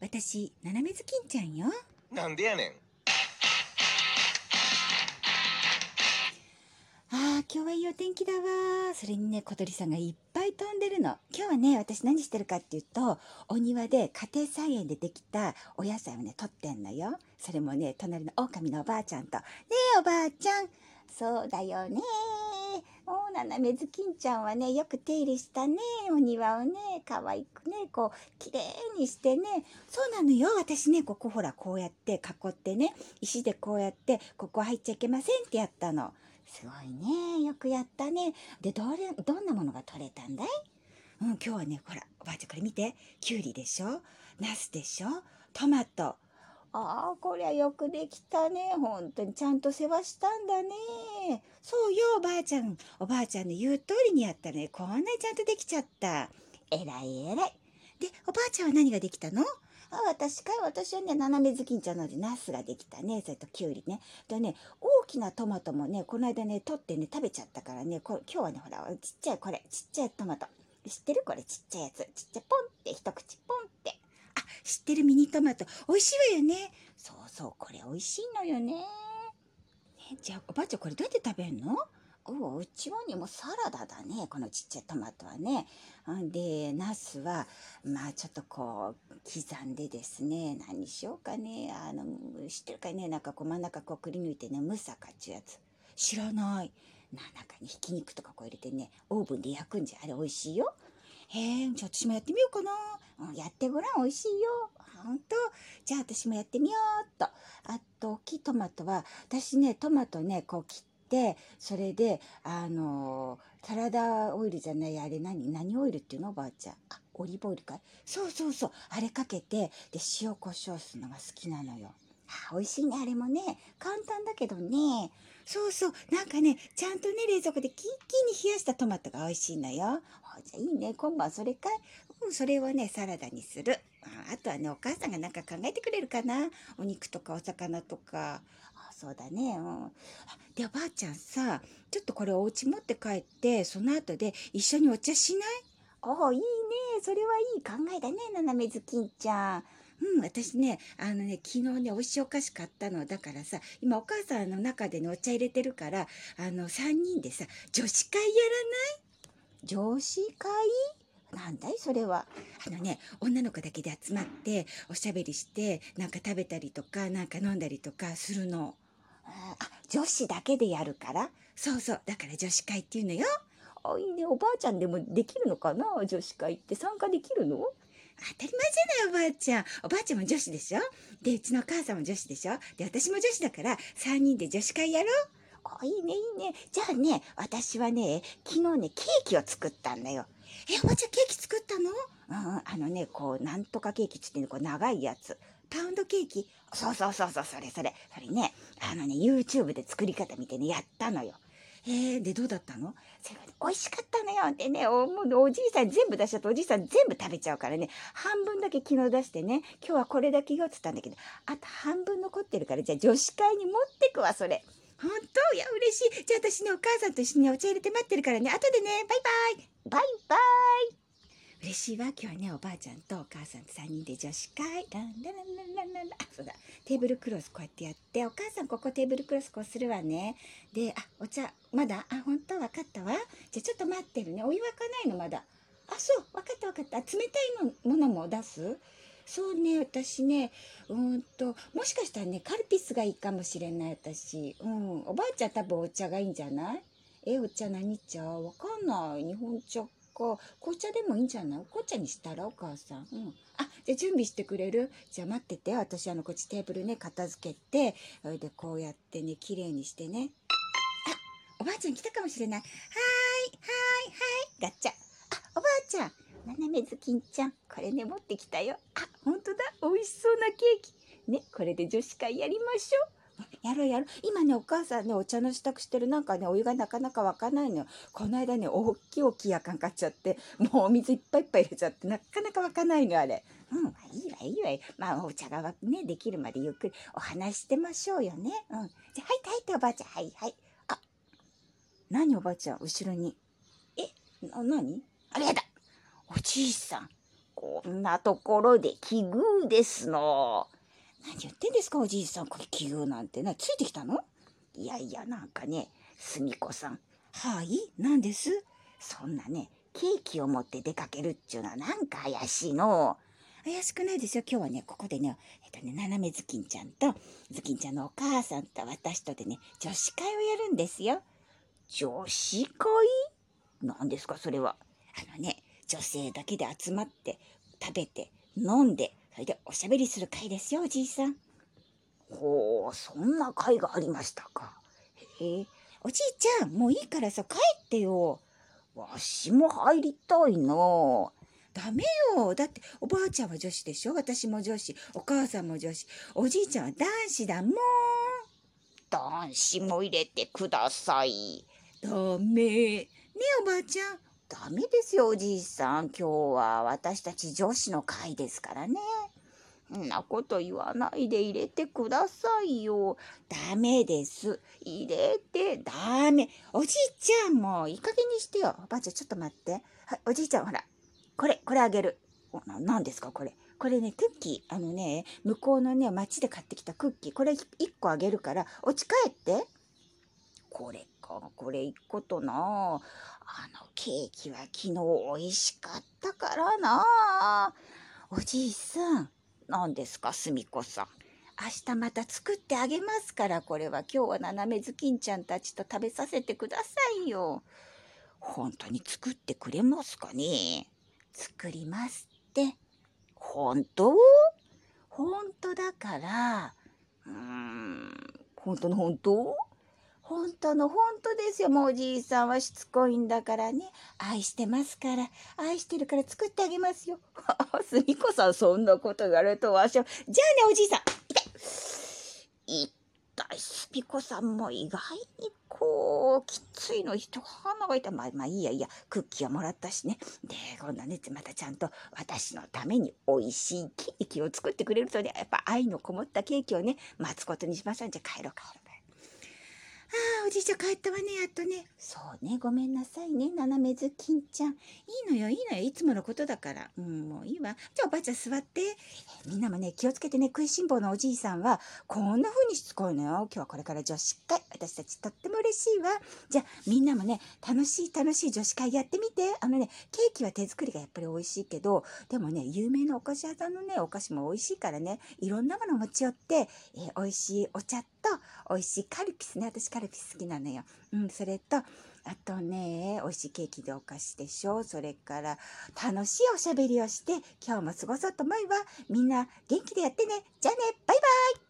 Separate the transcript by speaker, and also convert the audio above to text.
Speaker 1: 私、斜めずきんちゃんよ。
Speaker 2: なんでやねん。
Speaker 1: ああ、今日はいいお天気だわ。それにね、小鳥さんがいっぱい飛んでるの。今日はね、私何してるかっていうと、お庭で家庭菜園でできたお野菜をね、取ってんのよ。それもね、隣の狼のおばあちゃんと。ねえ、おばあちゃん。そうだよね。おななめずきんちゃんはね、よく手入れしたね。お庭をね、可愛くね、こう、綺麗にしてね。そうなのよ。私ね、ここほら、こうやって囲ってね、石でこうやって、ここ入っちゃいけませんってやったの。すごいね。よくやったね。で、どれ、どんなものが取れたんだい？うん、今日はね、ほら、おばあちゃんこれ見て。きゅうりでしょ？ナスでしょ？トマト。ああ、こりゃよくできたね。本当にちゃんと世話したんだね。そうよ、おばあちゃん。おばあちゃんの言う通りにやったね、こんなにちゃんとできちゃった。えらいえらい。で、おばあちゃんは何ができたの？あ、私かい私はね、斜めずきんちゃんので、ナスができたね。それときゅうりね。でね、大きなトマトもね、この間ね、取ってね、食べちゃったからね、こ今日はね、ほら、ちっちゃいこれ、ちっちゃいトマト。知ってる？これちっちゃいやつ。ちっちゃいポンって、一口ポン。知ってるミニトマト。美味しいわよね。そうそう、これ美味しいのよね。ねじゃあ、おばあちゃんこれどうやって食べんの？おうちはね、もサラダだね。このちっちゃいトマトはね。で、ナスは、まあちょっとこう、刻んでですね、何しようかね。あの、知ってるかねなんかこう真ん中こうくり抜いてね、ムサカっちゅうやつ。知らない。な、中にひき肉とかこう入れてね、オーブンで焼くんじゃ。あれ美味しいよ。へえ、じゃあ私もやってみようかな。やってごらん、美味しいよ。ほんとじゃあ私もやってみようっと。あと、大きいトマトは、私ね、トマトね、こう切って、それで、あのー、サラダオイルじゃない、あれ何？何オイルっていうの？おばあちゃん。あ、オリーブオイルかい？そうそうそう。あれかけて、で、塩コショウするのが好きなのよ。あ、美味しいね、あれもね。簡単だけどね。そうそう。なんかね、ちゃんとね、冷蔵庫でキンキンに冷やしたトマトが美味しいのよ。じゃあいいね。今晩それかいうん、それをね、サラダにする。あとはね、お母さんがなんか考えてくれるかな。お肉とかお魚とか。あ、そうだね。うん。で、おばあちゃんさ、ちょっとこれお家持って帰って、その後で一緒にお茶しない？ああ、いいね。それはいい考えだね、斜めずきんちゃん。うん、私ね、あのね、昨日ね、美味しいお菓子買ったの。だからさ、今お母さんの中でね、お茶入れてるから、あの、3人でさ、女子会やらない？女子会？なんだいそれは。あのね、女の子だけで集まって、おしゃべりして、なんか食べたりとか、なんか飲んだりとかするの。あ、女子だけでやるから？そうそう。だから女子会っていうのよ。あ、いいね。おばあちゃんでもできるのかな？女子会って参加できるの？当たり前じゃない、おばあちゃん。おばあちゃんも女子でしょ？で、うちのお母さんも女子でしょ？で、私も女子だから、3人で女子会やろうあ、いいね、いいね。じゃあね、私はね、昨日ね、ケーキを作ったんだよ。え、おばちゃんケーキ作ったの？うん、あのね、こう、なんとかケーキつってね、こう、長いやつ。パウンドケーキ？そうそうそうそう、それそれ。それね、あのね、YouTube で作り方見てね、やったのよ。えー、で、どうだったの？それがね、美味しかったのよ。でね、お、もうおじいさん全部出しちゃって、おじいさん全部食べちゃうからね、半分だけ昨日出してね、今日はこれだけよって言ったんだけど、あと半分残ってるから、じゃあ女子会に持ってくわ、それ。本当？いや、嬉しい。じゃあ私ね、お母さんと一緒にお茶入れて待ってるからね、後でね、バイバイバイバイ嬉しいわ。今日はね、おばあちゃんとお母さんと3人で女子会。ランラランランランランラン。あ、そうだ。テーブルクロスこうやってやって、お母さんここテーブルクロスこうするわね。で、あ、お茶、まだ？あ、本当？わかったわ。じゃあちょっと待ってるね。お湯沸かないのまだ。あ、そう。わかったわかった。冷たいものも出す？そうね、私ね、うんと、もしかしたらね、カルピスがいいかもしれない、私。うん。おばあちゃん多分お茶がいいんじゃない？え、お茶何茶？わかんない。日本茶か、紅茶でもいいんじゃない？紅茶にしたらお母さん。うん。あ、じゃあ準備してくれる？じゃあ待ってて。私あの、こっちテーブルね、片付けて、それでこうやってね、綺麗にしてね。あ、おばあちゃん来たかもしれない。はーい、はーい、はい、ガチャ。あ、おばあちゃん。斜めずきんちゃん。これね、持ってきたよ。あ、ほんとだ。美味しそうなケーキ。ね、これで女子会やりましょう。やろうやろう。今ね、お母さんね、お茶の支度してるなんかね、お湯がなかなか沸かないのよ。この間ね、大きい大きいやかん買っちゃって、もうお水いっぱいいっぱい入れちゃって、なかなか沸かないの、あれ。うん、いいわ、いいわ。まあ、お茶がね、できるまでゆっくりお話してましょうよね。うん。じゃ、入って入っておばあちゃん。はいはい。あ、何おばあちゃん、後ろに。え、な、何？あれやだ。おじいさん。こんなところで奇遇ですの。何言ってんですかおじいさん。これ奇遇なんてな。ついてきたの？いやいや、なんかね、すみこさん。はい何ですそんなね、ケーキを持って出かけるっちゅうのはなんか怪しいの。怪しくないですよ。今日はね、ここでね、えっとね、斜めずきんちゃんと、ずきんちゃんのお母さんと私とでね、女子会をやるんですよ。女子会？何ですか、それは。あのね、女性だけで集まって、食べて、飲んで、それでおしゃべりする会ですよ、おじいさん。ほう、そんな会がありましたか。へえ、おじいちゃん、もういいからさ、帰ってよ。わしも入りたいな。ダメよ。だっておばあちゃんは女子でしょ？私も女子。お母さんも女子。おじいちゃんは男子だもん。男子も入れてください。ダメ。ねえおばあちゃん。ダメですよおじいさん。今日は私たち女子の会ですからね。んなこと言わないで入れてくださいよ。ダメです。入れて、ダメ。おじいちゃんもいい加減にしてよ。おばあちゃんちょっと待って。はい、おじいちゃんほら。これ、これあげる。何ですかこれ。これね、クッキー。あのね、向こうのね、町で買ってきたクッキー。これ1個あげるから、お家帰って。これか、これ1個とな。ケーキは昨日美味しかったからな。おじいさん。何ですか、すみこさん。明日また作ってあげますから、これは今日は斜めずきんちゃんたちと食べさせてくださいよ。本当に作ってくれますかね？作りますって。本当？本当だから、うーん、本当の本当？本当の本当ですよ。もうおじいさんはしつこいんだからね。愛してますから。愛してるから作ってあげますよ。すみこさん、そんなこと言われるとわしは。じゃあね、おじいさん。痛い。痛い。すみこさんも意外にこう、きついの人鼻が痛い。まあ、まあいいやいいや。クッキーはもらったしね。で、今度はね、またちゃんと私のために美味しいケーキを作ってくれるとね、やっぱ愛のこもったケーキをね、待つことにしましょう。じゃあ帰ろう帰ろう。ああ、おじいちゃん帰ったわね、やっとね。そうね、ごめんなさいね、斜めずきんちゃん。いいのよ、いいのよ、いつものことだから。うん、もういいわ。じゃあおばあちゃん座って。みんなもね、気をつけてね、食いしん坊のおじいさんは、こんな風にしつこいのよ。今日はこれから女子会。私たちとっても嬉しいわ。じゃあ、みんなもね、楽しい楽しい女子会やってみて。あのね、ケーキは手作りがやっぱり美味しいけど、でもね、有名なお菓子屋さんのね、お菓子も美味しいからね、いろんなもの持ち寄って、えー、美味しいお茶と、美味しいカルピスね。私カルピス好きなのよ。うん、それと、あとね、美味しいケーキでお菓子でしょ。それから、楽しいおしゃべりをして、今日も過ごそうと思えば、みんな元気でやってね。じゃあねバイバイ